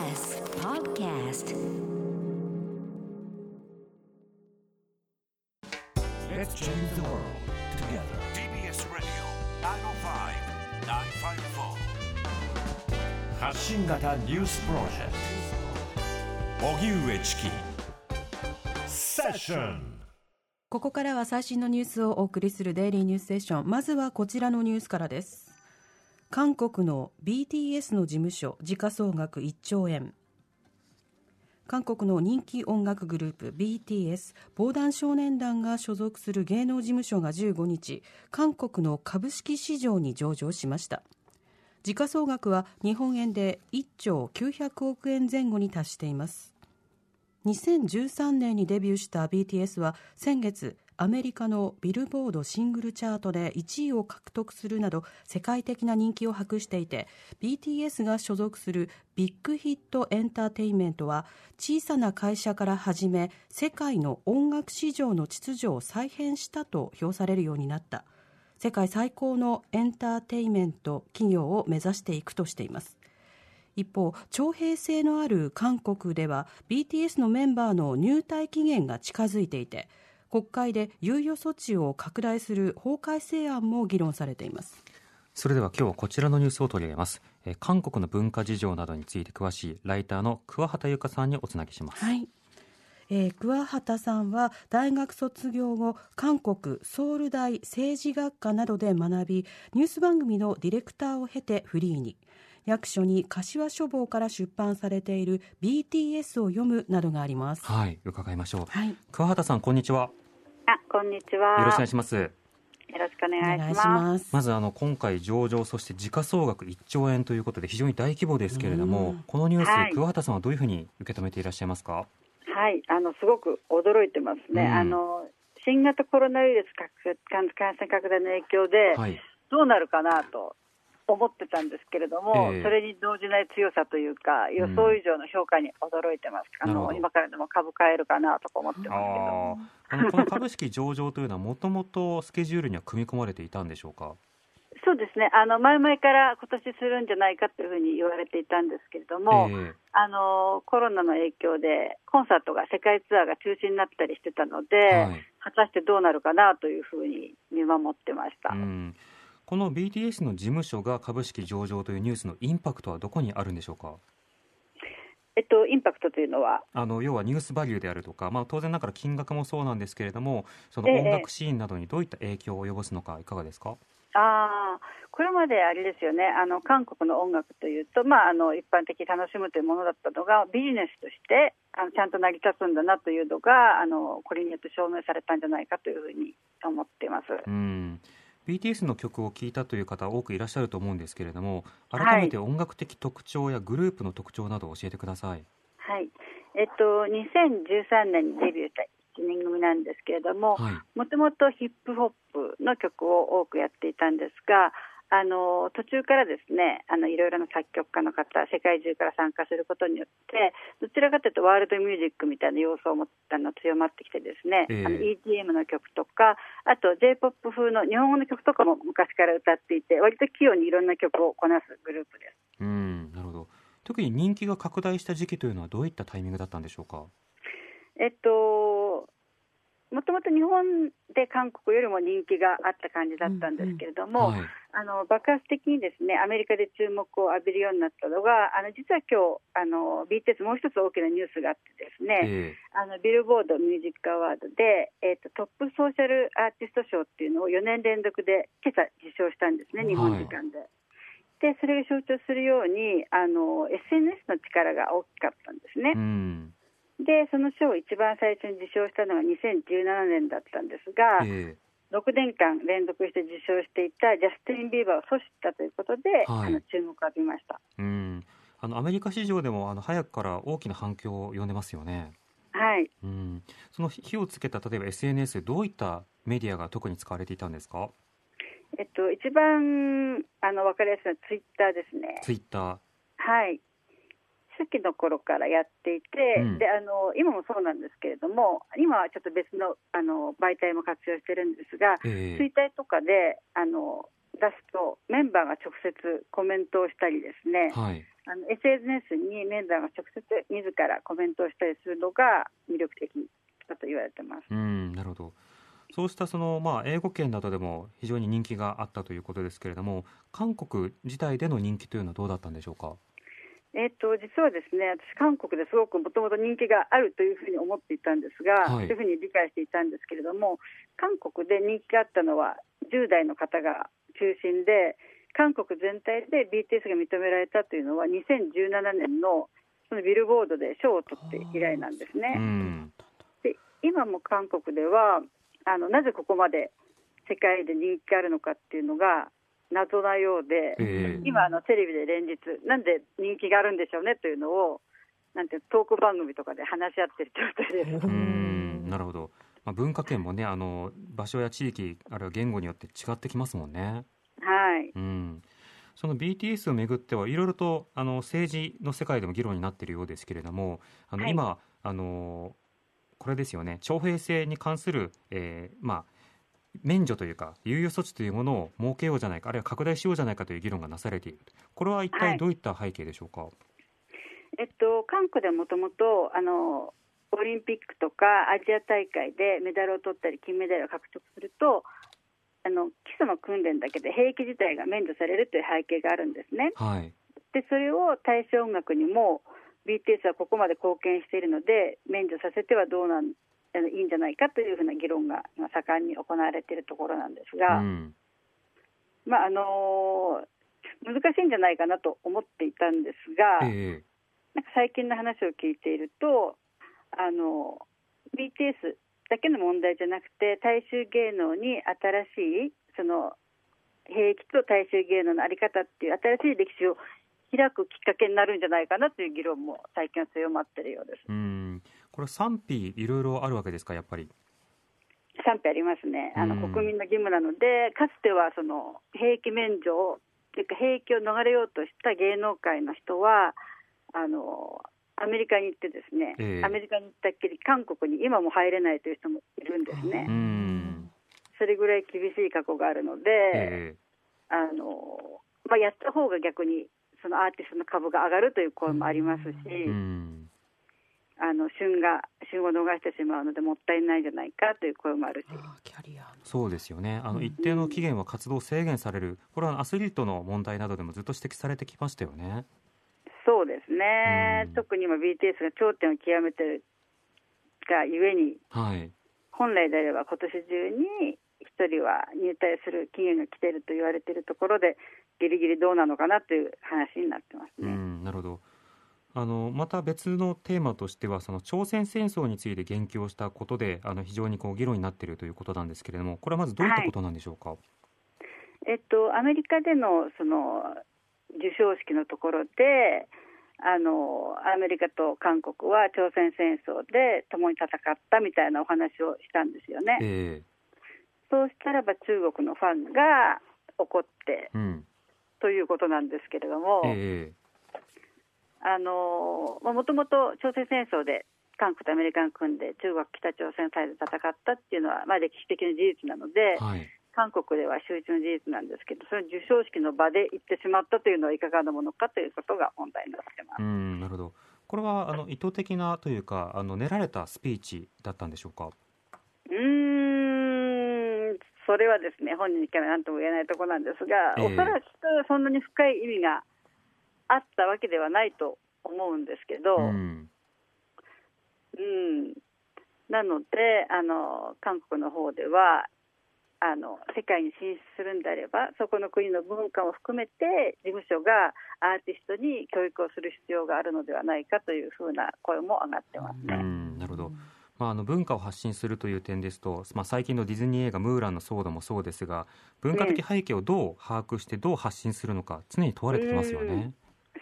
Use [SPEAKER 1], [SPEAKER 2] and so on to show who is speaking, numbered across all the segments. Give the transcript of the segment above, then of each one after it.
[SPEAKER 1] TBS Podcast.
[SPEAKER 2] Let's change the world together.
[SPEAKER 3] TBS Radio 905-954
[SPEAKER 2] 発信型ニュースプロジェクト荻上チキセッション
[SPEAKER 4] ここからは最新のニュースをお送りするデイリーニュースセッションまずはこちらのニュースからです韓国の BTS の事務所時価総額1兆円。韓国の人気音楽グループ BTS 防弾少年団が所属する芸能事務所が15日韓国の株式市場に上場しました。時価総額は日本円で1兆900億円前後に達しています。2013年にデビューした BTS は先月アメリカのビルボードシングルチャートで1位を獲得するなど世界的な人気を博していて BTS が所属するビッグヒットエンターテインメントは小さな会社から始め世界の音楽市場の秩序を再編したと評されるようになった。世界最高のエンターテインメント企業を目指していくとしています。一方徴兵制のある韓国では BTS のメンバーの入隊期限が近づいていて国会で猶予措置を拡大する法改正案も議論されています
[SPEAKER 5] それでは今日はこちらのニュースを取り上げます。えー韓国の文化事情などについて詳しいライターの桑畑由香さんにおつなぎします。
[SPEAKER 4] はいえー桑畑さんは大学卒業後韓国ソウル大政治学科などで学びニュース番組のディレクターを経てフリーに役所に柏書房から出版されている BTS を読むなどがあります
[SPEAKER 5] はい、伺いましょう。
[SPEAKER 4] はい
[SPEAKER 5] 桑畑さん、こんにちは。
[SPEAKER 6] あ、こんにちは。
[SPEAKER 5] よろしくお願いします。
[SPEAKER 6] よろしくお
[SPEAKER 4] お
[SPEAKER 6] 願いします。
[SPEAKER 4] ます
[SPEAKER 5] まずあの今回上場そして時価総額1兆円ということで非常に大規模ですけれども、
[SPEAKER 4] うん
[SPEAKER 5] このニュース、
[SPEAKER 6] はい
[SPEAKER 5] 桑畑さんはどういうふうに受け止めていらっしゃいますか？
[SPEAKER 6] はい、あのすごく驚いてますね。
[SPEAKER 5] うん
[SPEAKER 6] あの新型コロナウイルス感染拡大の影響で
[SPEAKER 5] はい。
[SPEAKER 6] どうなるかなと思ってたんですけれども、
[SPEAKER 5] ええ
[SPEAKER 6] それに動じない強さというか予想以上の評価に驚いてます。あ
[SPEAKER 5] なるほど
[SPEAKER 6] の今からでも株買えるかなとか思ってますけど。
[SPEAKER 5] この株式上場というのはもともとスケジュールには組み込まれていたんでしょうか？
[SPEAKER 6] そうですね。あの前々から今年するんじゃないかというふうに言われていたんですけれども。
[SPEAKER 5] え
[SPEAKER 6] あのコロナの影響でコンサートが世界ツアーが中止になったりしてたので、
[SPEAKER 5] はい
[SPEAKER 6] 果たしてどうなるかなというふうに見守ってました、
[SPEAKER 5] うん。この BTS の事務所が株式上場というニュースのインパクトはどこにあるんでしょうか？
[SPEAKER 6] えっと、インパクトというのは、
[SPEAKER 5] あの要はニュースバリューであるとか、まあ、当然ながら金額もそうなんですけれどもその
[SPEAKER 6] ええ。
[SPEAKER 5] 音楽シーンなどにどういった影響を及ぼすのかいかがですか、
[SPEAKER 6] あーこれまであれですよね、あの韓国の音楽というと、まあ、あの一般的に楽しむというものだったのが、ビジネスとしてあのちゃんと成り立つんだなというのが、あのこれによって証明されたんじゃないかというふうに思っています。
[SPEAKER 5] うん BTS の曲を聴いたという方多くいらっしゃると思うんですけれども
[SPEAKER 6] はい。
[SPEAKER 5] 改めて音楽的特徴やグループの特徴などを教えてください、
[SPEAKER 6] はい。えっと、2013年にデビューした1人組なんですけれども、
[SPEAKER 5] はい。
[SPEAKER 6] もともとヒップホップの曲を多くやっていたんですが、あの途中からですねあのいろいろな作曲家の方、世界中から参加することによって、どちらかというとワールドミュージックみたいな要素を持ったの強まってきて、ですね、
[SPEAKER 5] ええ。
[SPEAKER 6] あの EDM の曲とか、あと J−POP 風の日本語の曲とかも昔から歌っていて、割と器用にいろんな曲をこなすグループです。
[SPEAKER 5] うんなるほど。特に人気が拡大した時期というのはどういったタイミングだったんでしょうか？
[SPEAKER 6] えっと、もともと日本で韓国よりも人気があった感じだったんですけれども、
[SPEAKER 5] はい
[SPEAKER 6] あの爆発的にですねアメリカで注目を浴びるようになったのが、あの実は今日あの BTS もう一つ大きなニュースがあってですね、
[SPEAKER 5] え
[SPEAKER 6] あのビルボードミュージックアワードで、えっとトップソーシャルアーティスト賞っていうのを4年連続で今朝受賞したんですね、日本時間で。でそれが象徴するようにあの SNS の力が大きかったんですね
[SPEAKER 5] え。うん
[SPEAKER 6] で、その賞を一番最初に受賞したのが2017年だったんですが、
[SPEAKER 5] え
[SPEAKER 6] 6年間連続して受賞していたジャスティン・ビーバーを阻止したということで、
[SPEAKER 5] はい
[SPEAKER 6] あの注目を浴びました。
[SPEAKER 5] えうんあのアメリカ市場でもあの早くから大きな反響を呼んでますよね
[SPEAKER 6] はい。
[SPEAKER 5] うんその火をつけた例えば SNS どういったメディアが特に使われていたんですか？
[SPEAKER 6] えっと、一番あの分かりやすいのはツイッターですね。
[SPEAKER 5] ツイッター
[SPEAKER 6] はい。初期の頃からやっていて、
[SPEAKER 5] うん。
[SPEAKER 6] であの今もそうなんですけれども、今はちょっと別のあの媒体も活用してるんですが、
[SPEAKER 5] え
[SPEAKER 6] ツイッターとかであの出すと、メンバーが直接コメントをしたりですね、
[SPEAKER 5] はい。
[SPEAKER 6] あの SNS にメンバーが直接自らコメントをしたりするのが魅力的だと言われてます。
[SPEAKER 5] うんなるほど。そうしたその、まあ、英語圏などでも非常に人気があったということですけれども韓国自体での人気というのはどうだったんでしょうか？
[SPEAKER 6] えっと実はですね私、韓国ですごくもともと人気があるというふうに思っていたんですが、
[SPEAKER 5] はい
[SPEAKER 6] そういうふうに理解していたんですけれども、韓国で人気があったのは10代の方が中心で、韓国全体で BTS が認められたというのは、2017年のそのビルボードで賞を取って以来なんです
[SPEAKER 5] う
[SPEAKER 6] ね。
[SPEAKER 5] ん
[SPEAKER 6] で今も韓国ではあのなぜここまで世界で人気があるのかっていうのが謎なようで。
[SPEAKER 5] ええ
[SPEAKER 6] 今あのテレビで連日なんで人気があるんでしょうねというのをなんていうトーク番組とかで話し合ってる状態です。
[SPEAKER 5] うんなるほど、まあ、文化圏もねあの場所や地域あるいは言語によって違ってきますもんね
[SPEAKER 6] はい。
[SPEAKER 5] うんその BTS をめぐってはいろいろとあの政治の世界でも議論になっているようですけれどもあの、
[SPEAKER 6] はい
[SPEAKER 5] 今あのこれですよね徴兵制に関する、えーまあ免除というか猶予措置というものを設けようじゃないかあるいは拡大しようじゃないかという議論がなされている。これは一
[SPEAKER 6] はい。
[SPEAKER 5] 体どういった背景でしょうか、
[SPEAKER 6] えっと韓国でもともとあのオリンピックとかアジア大会でメダルを取ったり金メダルを獲得するとあの基礎の訓練だけで兵役自体が免除されるという背景があるんですね。
[SPEAKER 5] はい。
[SPEAKER 6] でそれを大正音楽にも BTS はここまで貢献しているので免除させてはどうなんいいんじゃないかというふうな議論が今盛んに行われているところなんですが、
[SPEAKER 5] うん。
[SPEAKER 6] まああの難しいんじゃないかなと思っていたんですが、
[SPEAKER 5] ええ。
[SPEAKER 6] なんか最近の話を聞いているとあの BTS だけの問題じゃなくて大衆芸能に新しいその兵役と大衆芸能の在り方っていう新しい歴史を開くきっかけになるんじゃないかなという議論も最近は強まっているようです。
[SPEAKER 5] うん。これ賛否いろいろあるわけですかやっぱり？
[SPEAKER 6] 賛否ありますね、あの
[SPEAKER 5] うん
[SPEAKER 6] 国民の義務なので、かつてはその兵役免除をというか、兵役を逃れようとした芸能界の人は、あのアメリカに行って、ですね、
[SPEAKER 5] ええ。
[SPEAKER 6] アメリカに行ったっきり、韓国に今も入れないという人もいるんですね。
[SPEAKER 5] う、ん。
[SPEAKER 6] それぐらい厳しい過去があるので、
[SPEAKER 5] ええ。
[SPEAKER 6] あのまあ、やった方が逆にそのアーティストの株が上がるという声もありますし、
[SPEAKER 5] うん。
[SPEAKER 6] あの旬が旬を逃してしまうので、もったいないんじゃないかという声もあるし。
[SPEAKER 4] キャリアの。
[SPEAKER 5] そうですよね。あの一定の期限は活動を制限されるこれはアスリートの問題などでもずっと指摘されてきましたよね。
[SPEAKER 6] そうですね、
[SPEAKER 5] うん。
[SPEAKER 6] 特に今 BTS が頂点を極めてるがゆえに
[SPEAKER 5] はい。
[SPEAKER 6] 本来であれば今年中に1人は入隊する期限が来ていると言われているところでギリギリどうなのかなという話になってます
[SPEAKER 5] う
[SPEAKER 6] ね。
[SPEAKER 5] んなるほど。あのまた別のテーマとしてはその朝鮮戦争について言及をしたことであの非常にこう議論になっているということなんですけれどもこれはまずどういったことなんでしょうか、
[SPEAKER 6] えっと、アメリカでのその授賞式のところであのアメリカと韓国は朝鮮戦争で共に戦ったみたいなお話をしたんですよね。
[SPEAKER 5] え
[SPEAKER 6] そうしたらば中国のファンが怒って
[SPEAKER 5] えうん
[SPEAKER 6] ということなんですけれども、
[SPEAKER 5] え
[SPEAKER 6] あのもともと朝鮮戦争で韓国とアメリカが組んで中国、北朝鮮サイドで戦ったっていうのは、まあ、歴史的な事実なので、
[SPEAKER 5] えはい。
[SPEAKER 6] 韓国では周知の事実なんですけど、その授賞式の場で言ってしまったというのはいかがなものかということが問題になってます。
[SPEAKER 5] うんなるほど。これはあの意図的なというかあの練られたスピーチだったんでしょうか？
[SPEAKER 6] それはですね、本人に聞かないなんとも言えないところなんですが、
[SPEAKER 5] ええ。
[SPEAKER 6] おそらくそんなに深い意味があったわけではないと思うんですけど、
[SPEAKER 5] うん。
[SPEAKER 6] うん、なのであの、韓国の方ではあの、世界に進出するんであれば、そこの国の文化も含めて、事務所がアーティストに教育をする必要があるのではないかというふうな声も上がってます
[SPEAKER 5] う
[SPEAKER 6] ね。
[SPEAKER 5] んなるほどまあ、あの文化を発信するという点ですと、まあ、最近のディズニー映画「ムーラン」の騒動もそうですが文化的背景をどう把握してどう発信するのか常に問われてきますよね。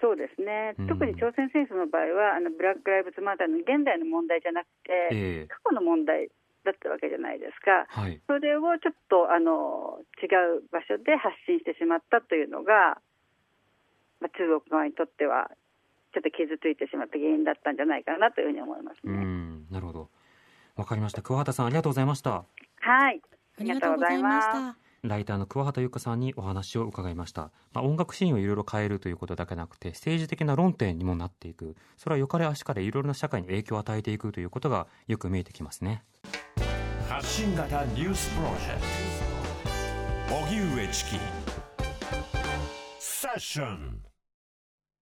[SPEAKER 6] そうですね、
[SPEAKER 5] うん。
[SPEAKER 6] 特に朝鮮戦争の場合は、あのブラック・ライブズ・マターの現代の問題じゃなくて、
[SPEAKER 5] ええ。
[SPEAKER 6] 過去の問題だったわけじゃないですか、
[SPEAKER 5] はい。
[SPEAKER 6] それをちょっとあの違う場所で発信してしまったというのが、まあ、中国側にとっては、ちょっと傷ついてしまった原因だったんじゃないかなというふうに思います
[SPEAKER 5] う
[SPEAKER 6] ね。
[SPEAKER 5] ん。なるほどわかりました。桑畑さんありがとうございました。
[SPEAKER 6] はい。
[SPEAKER 4] ありがとうございました。
[SPEAKER 5] ライターの桑畑由香さんにお話を伺いました、まあ、音楽シーンをいろいろ変えるということだけなくて政治的な論点にもなっていく。それはよかれ足かれいろいろな社会に影響を与えていくということがよく見えてきますね。
[SPEAKER 2] 発信型ニュースプロジェクト。荻上チキ。セッション